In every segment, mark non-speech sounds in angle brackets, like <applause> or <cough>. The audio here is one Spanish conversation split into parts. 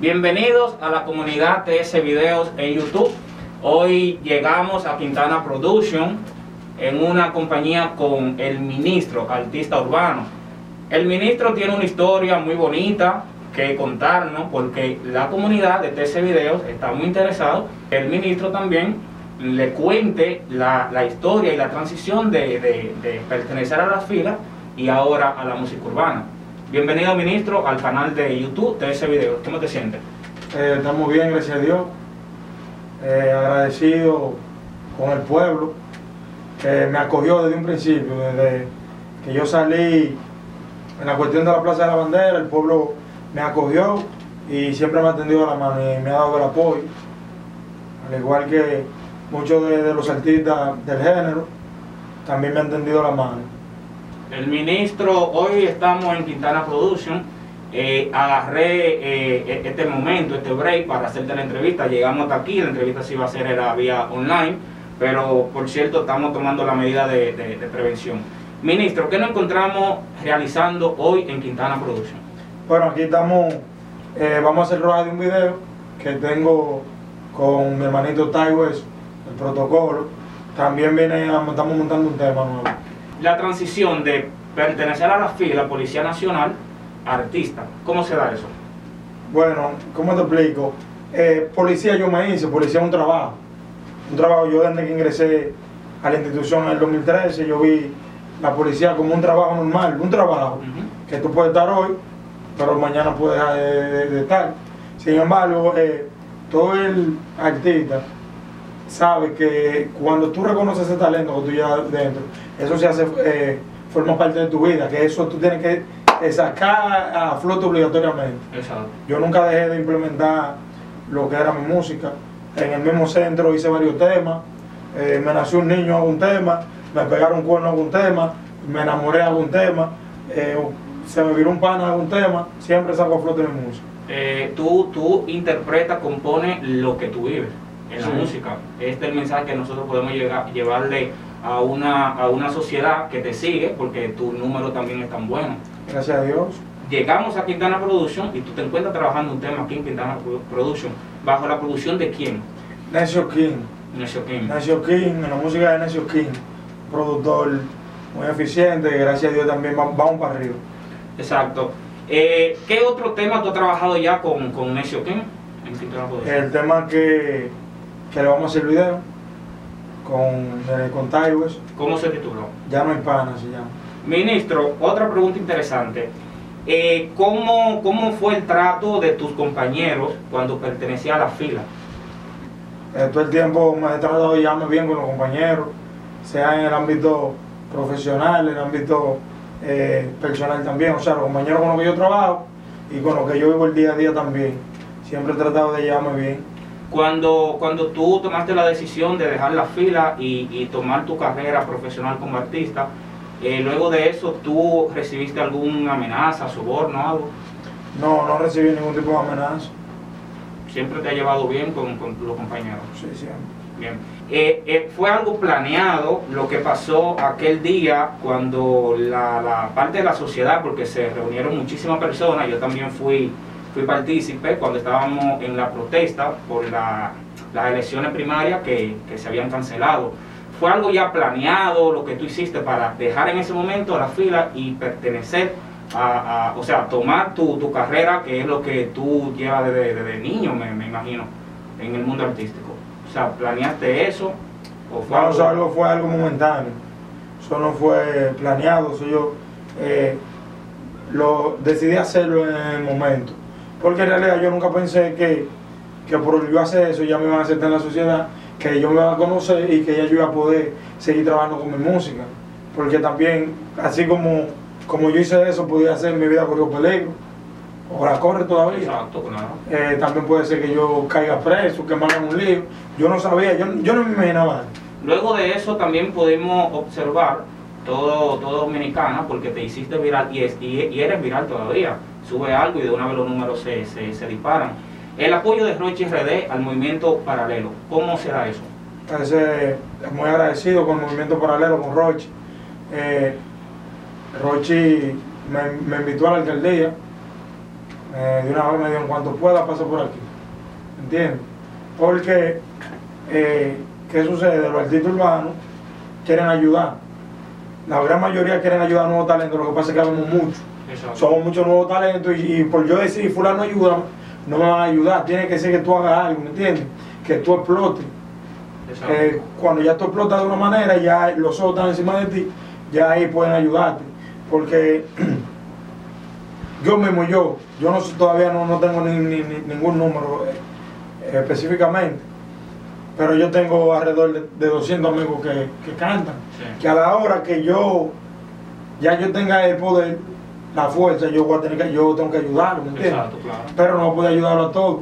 Bienvenidos a la comunidad TS Videos en YouTube. Hoy llegamos a Quintana Production en una compañía con el ministro, artista urbano. El ministro tiene una historia muy bonita que contarnos porque la comunidad de TS Videos está muy interesado. El ministro también le cuente la, la historia y la transición de, de- de pertenecer a las filas y ahora a la música urbana. Bienvenido ministro al canal de YouTube TS Videos. ¿Cómo te sientes? Eh, estamos bien, gracias a Dios. Eh, agradecido con el pueblo me acogió desde un principio, desde que yo salí en la cuestión de la Plaza de la Bandera, el pueblo me acogió y siempre me ha tendido la mano y me ha dado el apoyo. Al igual que muchos de, de los artistas del género, también me han tendido la mano. El ministro, hoy estamos en Quintana Production. eh, agarré eh, este momento, este break para hacerte la entrevista. Llegamos hasta aquí, la entrevista sí va a ser era vía online, pero por cierto estamos tomando la medida de, prevención. Ministro, ¿qué nos encontramos realizando hoy en Quintana Production? Bueno, aquí estamos, eh, vamos a hacer rodaje de un video que tengo con mi hermanito Ty el protocolo. También viene, estamos montando un tema nuevo. La transición de pertenecer a la fila Policía Nacional a artista, ¿cómo se da eso? Bueno, ¿cómo te explico? Eh, policía yo me hice, policía es un trabajo. Un trabajo, yo desde que ingresé a la institución en el 2013, yo vi la policía como un trabajo normal, un trabajo que tú puedes estar hoy, pero mañana puedes dejar de, de- de estar. Sin embargo, eh, todo el artista sabe que cuando tú reconoces ese talento que tú llevas dentro, eso se hace, eh, forma parte de tu vida, que eso tú tienes que eh, sacar a flote obligatoriamente. Exacto. Yo nunca dejé de implementar lo que era mi música. En el mismo centro hice varios temas. Eh, me nació un niño, hago un tema. Me pegaron un cuerno, hago un tema. Me enamoré, hago un tema. eh, se me viró un pana, hago un tema. Siempre saco a flote mi música. Tú, tú interpretas, compones lo que tú vives en la Sí. música. Este es el mensaje que nosotros podemos llegar, llevarle a una, a una sociedad que te sigue, porque tu número también es tan bueno. Gracias a Dios. Llegamos a Quintana Production y tú te encuentras trabajando un tema aquí en Quintana Pro- Production. ¿Bajo la producción de quién? Necio King. Necio King. Necio King, en la música de Necio King. Productor muy eficiente. Gracias a Dios también va- vamos para arriba. Exacto. Eh, ¿Qué otro tema tú has trabajado ya con, con Necio King en Quintana Production? El tema que, que le vamos a hacer el video con, con Ty West, ¿Cómo se tituló? Ya no hay pana, se llama. Ministro, otra pregunta interesante. Eh, ¿cómo, ¿Cómo fue el trato de tus compañeros cuando pertenecía a la fila? Eh, todo el tiempo me he tratado de llevarme bien con los compañeros, sea en el ámbito profesional, en el ámbito eh, personal también. O sea, los compañeros con los que yo trabajo y con los que yo vivo el día a día también. Siempre he tratado de llevarme bien. Cuando, cuando tú tomaste la decisión de dejar la fila y, y tomar tu carrera profesional como artista, eh, luego de eso, ¿tú recibiste alguna amenaza, soborno, algo? No, no recibí ningún tipo de amenaza. Siempre te ha llevado bien con, con los compañeros. Sí, siempre. Bien. Eh, eh, fue algo planeado lo que pasó aquel día cuando la, la parte de la sociedad, porque se reunieron muchísimas personas, yo también fui, fui partícipe cuando estábamos en la protesta por la- las elecciones primarias que, que se habían cancelado. Fue algo ya planeado lo que tú hiciste para dejar en ese momento la fila y pertenecer a, a- o sea, tomar tu, tu carrera, que es lo que tú llevas desde, desde niño, me, me imagino, en el mundo artístico. O sea, ¿planeaste eso? ¿O fue No, algo fue algo momentáneo. Eso no fue planeado. Eso yo eh, lo decidí hacerlo en el momento. Porque en realidad yo nunca pensé que, que por yo hacer eso ya me iban a aceptar en la sociedad, que yo me iba a conocer y que ya yo iba a poder seguir trabajando con mi música. Porque también, así como, como yo hice eso, podía hacer mi vida corrió peligro. O la corre todavía. Exacto, claro. Eh, también puede ser que yo caiga preso, que me hagan un lío. Yo no sabía, yo, yo no me imaginaba. Luego de eso también podemos observar todo, todo Dominicana, porque te hiciste viral y, es- y, y eres viral todavía. Sube algo y de una vez los números se, se, disparan. El apoyo de Roche RD al movimiento paralelo, ¿cómo será eso? Entonces, muy agradecido con el movimiento paralelo, con Rochi. Eh, Rochi me, me invitó a la alcaldía, eh, de una vez me dijo, en cuanto pueda, pasa por aquí. ¿Entiendes? Porque, eh, ¿qué sucede? Los artistas urbanos quieren ayudar. La gran mayoría quieren ayudar a nuevos talentos, lo que pasa es que habemos muchos. Somos muchos nuevos talentos y, y por yo decir, fulano ayuda, no me van a ayudar. Tiene que ser que tú hagas algo, ¿me entiendes? Que tú explotes. Eh, cuando ya tú explotas de una manera, ya los otros están encima de ti, ya ahí pueden ayudarte. Porque <clears throat> yo mismo, yo, yo no todavía no, no tengo ni- ningún número eh, específicamente, pero yo tengo alrededor de, de 200 amigos que, que cantan. Sí. Que a la hora que yo, ya yo tenga el poder, la fuerza, yo voy a tener que, yo tengo que ayudarlo, ¿me entiendes? Exacto, claro. pero no puede ayudarlo a todos.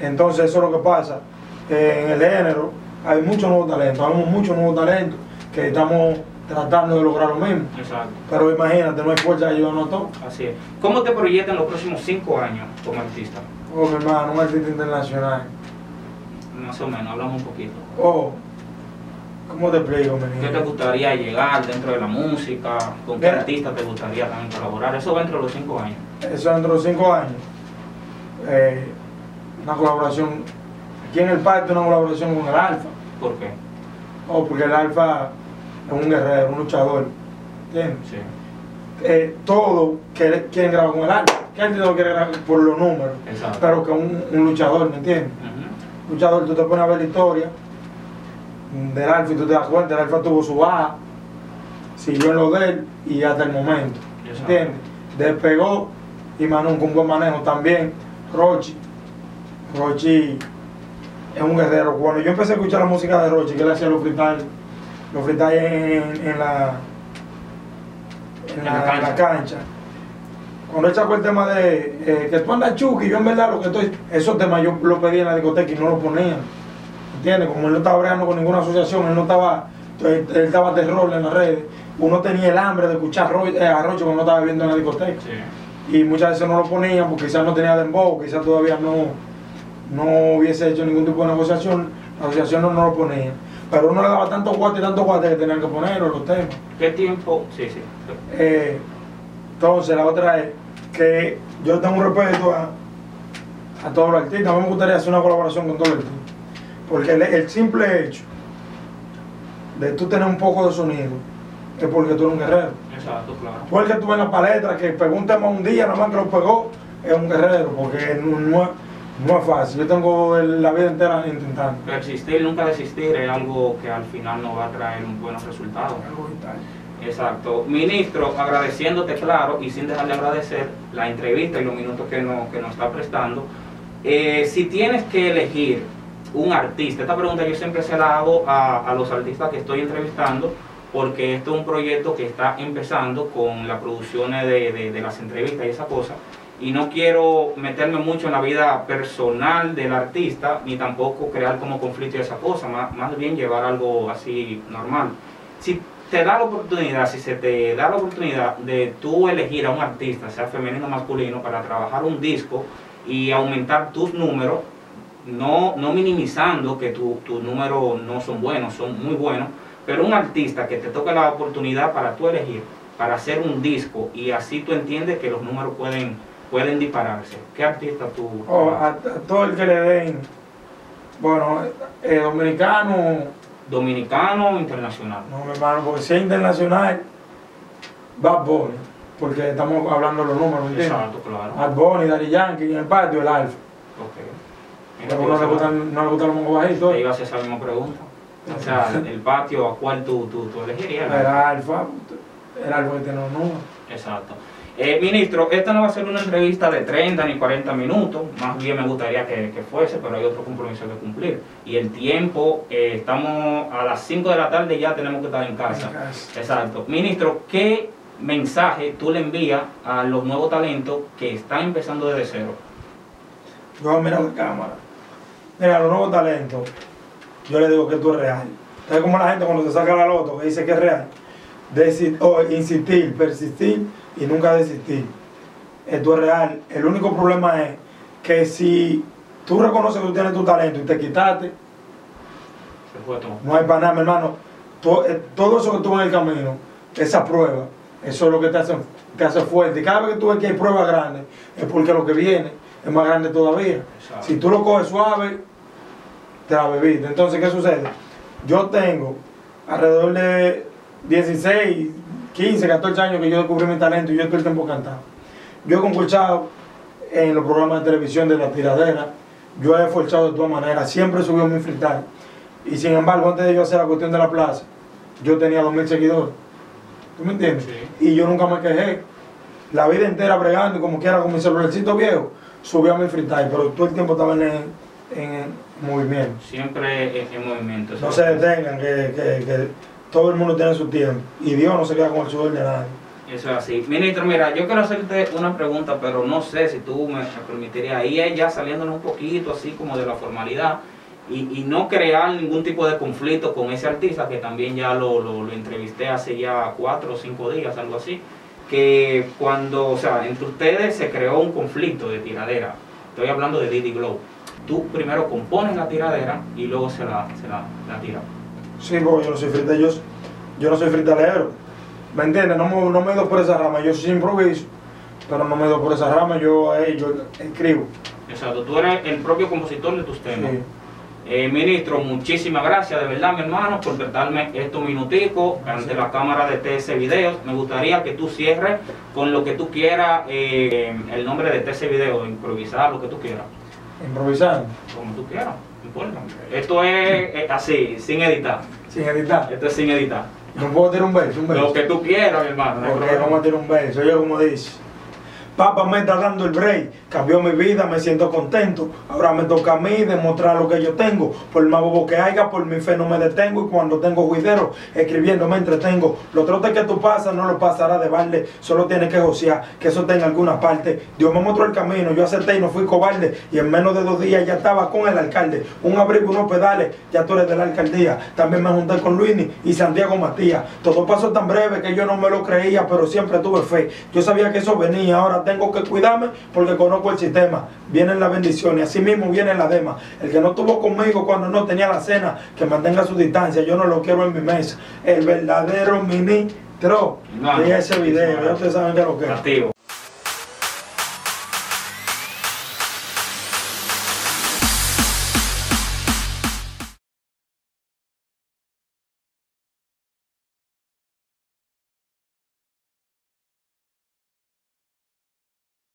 Entonces eso es lo que pasa. Eh, en el género hay muchos nuevos talentos, hay muchos nuevos talentos que estamos tratando de lograr lo mismo. Exacto. Pero imagínate, no hay fuerza de ayudarnos a todos. Así es. ¿Cómo te proyectas en los próximos cinco años como artista? Oh, mi hermano, un artista internacional. Más o menos, hablamos un poquito. Oh, ¿cómo te explico, ¿Qué te gustaría llegar dentro de la música? ¿Con qué artista te gustaría también colaborar? Eso va entre los cinco años. Eso dentro de cinco años. Eh, una colaboración, aquí en el parque una colaboración con el Alfa. ¿Por qué? Oh, porque el Alfa es un guerrero, un luchador. ¿Entiendes? Sí. eh, todo que quieren grabar con el arte. Que el no quiere grabar por los números, Exacto. pero que un, un luchador, ¿me entiendes? Luchador, tú te pones a ver la historia del Alfa y tú te das cuenta, el Alfa tuvo su baja, siguió en lo de él y hasta el momento. ¿entiendes? Despegó y Manon con buen manejo también. Rochi, Rochi es un guerrero. Cuando yo empecé a escuchar la música de Rochi, que él hacía los freestyle, los freestyle en, en la en En la, la en la cancha. Cuando él sacó el tema de eh, que tú andas chuki, yo en verdad lo que estoy, esos temas yo los pedí en la discoteca y no los ponían. ¿Entiendes? Como él no estaba bregando con ninguna asociación, él no estaba, él, él estaba de rol en las redes, uno tenía el hambre de escuchar eh, a Rocho cuando no estaba viendo en la discoteca. Sí. Y muchas veces no lo ponían porque quizás no tenía dembow, quizás todavía no, no hubiese hecho ningún tipo de negociación, la asociación no, no lo ponía. Pero uno le daba tanto guate y tanto guate que tenían que ponerlo los temas. ¿Qué tiempo? Sí, sí. Eh, entonces, la otra es que yo tengo un respeto a, a todos los artistas. A mí me gustaría hacer una colaboración con todos los artistas. Porque el, el simple hecho de tú tener un poco de sonido es porque tú eres un guerrero. Exacto, claro. Tú el que tú ves en la palestra, que pegó un día, nada más que lo pegó, es un guerrero, porque no, no es, no es fácil. Yo tengo la vida entera intentando. Persistir, nunca desistir es algo que al final nos va a traer un buenos resultados. Algo vital. Exacto. Ministro, agradeciéndote, claro, y sin dejar de agradecer la entrevista y los minutos que nos, que nos está prestando. Eh, si tienes que elegir un artista, esta pregunta yo siempre se la hago a, a los artistas que estoy entrevistando, porque esto es un proyecto que está empezando con las producciones de, de- de las entrevistas y esa cosa. Y no quiero meterme mucho en la vida personal del artista, ni tampoco crear como conflicto y esa cosa, más, más bien llevar algo así normal. Si te da la oportunidad, si se te da la oportunidad de tú elegir a un artista, sea femenino o masculino, para trabajar un disco y aumentar tus números, no, no minimizando que tu- tus números no son buenos, son muy buenos, pero un artista que te toque la oportunidad para tú elegir, para hacer un disco y así tú entiendes que los números pueden, pueden dispararse. ¿Qué artista tú? O a, a todo el que le den, bueno, eh, dominicano, ¿Dominicano o internacional? no mi hermano, porque si es internacional, Bad Bunny, porque estamos hablando de los números. Exacto, claro. Bad Bunny, Daddy Yankee, y en el patio el Alfa. Ok. Pero no le gustan, no le gustan los mongos bajitos. Te iba a hacer esa misma pregunta. O sea, <laughs> el patio, ¿a cuál tú, tú, tú elegirías? El Alfa, el Alfa que tiene los números. Exacto. Eh, ministro, esta no va a ser una entrevista de 30 ni 40 minutos, más bien me gustaría que, que fuese, pero hay otro compromiso que cumplir. Y el tiempo, eh, estamos a las 5 de la tarde ya tenemos que estar en casa. En casa. Exacto. Ministro, ¿qué mensaje tú le envías a los nuevos talentos que están empezando desde cero? Yo voy a mirar la cámara. Mira, los nuevos talentos, yo le digo que tú es real. Es como la gente cuando se saca la loto, que dice que es real. O insistir, persistir y nunca desistir. Esto es real. El único problema es que si tú reconoces que tú tienes tu talento y te quitaste, todo. no hay para nada, mi hermano. To- eh, Todo eso que tuvo en el camino, esa prueba, Eso es lo que te hace, te hace fuerte. Y cada vez que tú ves que hay pruebas grandes, es porque lo que viene es más grande todavía. Exacto. Si tú lo coges suave, te la bebiste. Entonces, ¿qué sucede? Yo tengo alrededor de 16, 15, 14 años que yo descubrí mi talento y yo todo el tiempo cantando. Yo he concursado en los programas de televisión de la tiradera, yo he esforzado de todas maneras, siempre he subido mi freestyle. Y sin embargo, antes de yo hacer la cuestión de la plaza, yo tenía 2.000 seguidores. ¿Tú me entiendes? Sí. Y yo nunca me quejé. La vida entera bregando, como quiera, con mi celularcito viejo, subía mi freestyle, pero todo el tiempo estaba en, en movimiento. Siempre en, en movimiento. No se detengan, que, que- que todo el mundo tiene su tiempo. Y Dios no se queda con el sudor de nadie. Eso es así. Ministro, mira, yo quiero hacerte una pregunta, pero no sé si tú me, permitirías. Ahí es ya saliéndonos un poquito así como de la formalidad y, y no crear ningún tipo de conflicto con ese artista que también ya lo, lo, entrevisté hace ya cuatro o cinco días, algo así. Que cuando, o sea, entre ustedes se creó un conflicto de tiradera. Estoy hablando de Diddy Glow. Tú primero compones la tiradera y luego se la, se la tiras. Sí, porque yo no soy frita, yo, yo no soy fritalero. ¿Me entiendes? No, me- no me he ido por esa rama, yo sí improviso, pero no me ido por esa rama, yo, eh, yo escribo. Exacto, tú eres el propio compositor de tus temas. Sí. Eh, ministro, muchísimas gracias de verdad, mi hermano, por darme estos minuticos ante la cámara de TS Videos. Me gustaría que tú cierres con lo que tú quieras, eh, el nombre de TS Videos, improvisar lo que tú quieras, Improvisando, como tú quieras, no importa. Esto es eh, así, sin editar. sin editar. Esto es sin editar. No puedo tirar un verso, un verso. Lo que tú quieras, mi hermano. no problema. vamos a tirar un verso, oye como dice. Papá me está dando el break, cambió mi vida, me siento contento. Ahora me toca a mí demostrar lo que yo tengo. Por más bobo que haya, por mi fe no me detengo. Y cuando tengo juidero, escribiendo me entretengo. Los trotes que tú pasas no lo pasará de balde. Solo tienes que josear, que eso tenga alguna parte. Dios me mostró el camino, yo acepté y no fui cobarde. Y en menos de dos días ya estaba con el alcalde. Un abrigo, unos pedales, ya tú eres de la alcaldía. También me junté con Luini y Santiago Matías. Todo pasó tan breve que yo no me lo creía, pero siempre tuve fe. Yo sabía que eso venía, ahora tengo que cuidarme porque conozco el sistema. Vienen las bendiciones, así mismo viene la dema. El que no estuvo conmigo cuando no tenía la cena, que mantenga su distancia, yo no lo quiero en mi mesa. El verdadero ministro No, de ese video, ya ustedes saben que lo que es.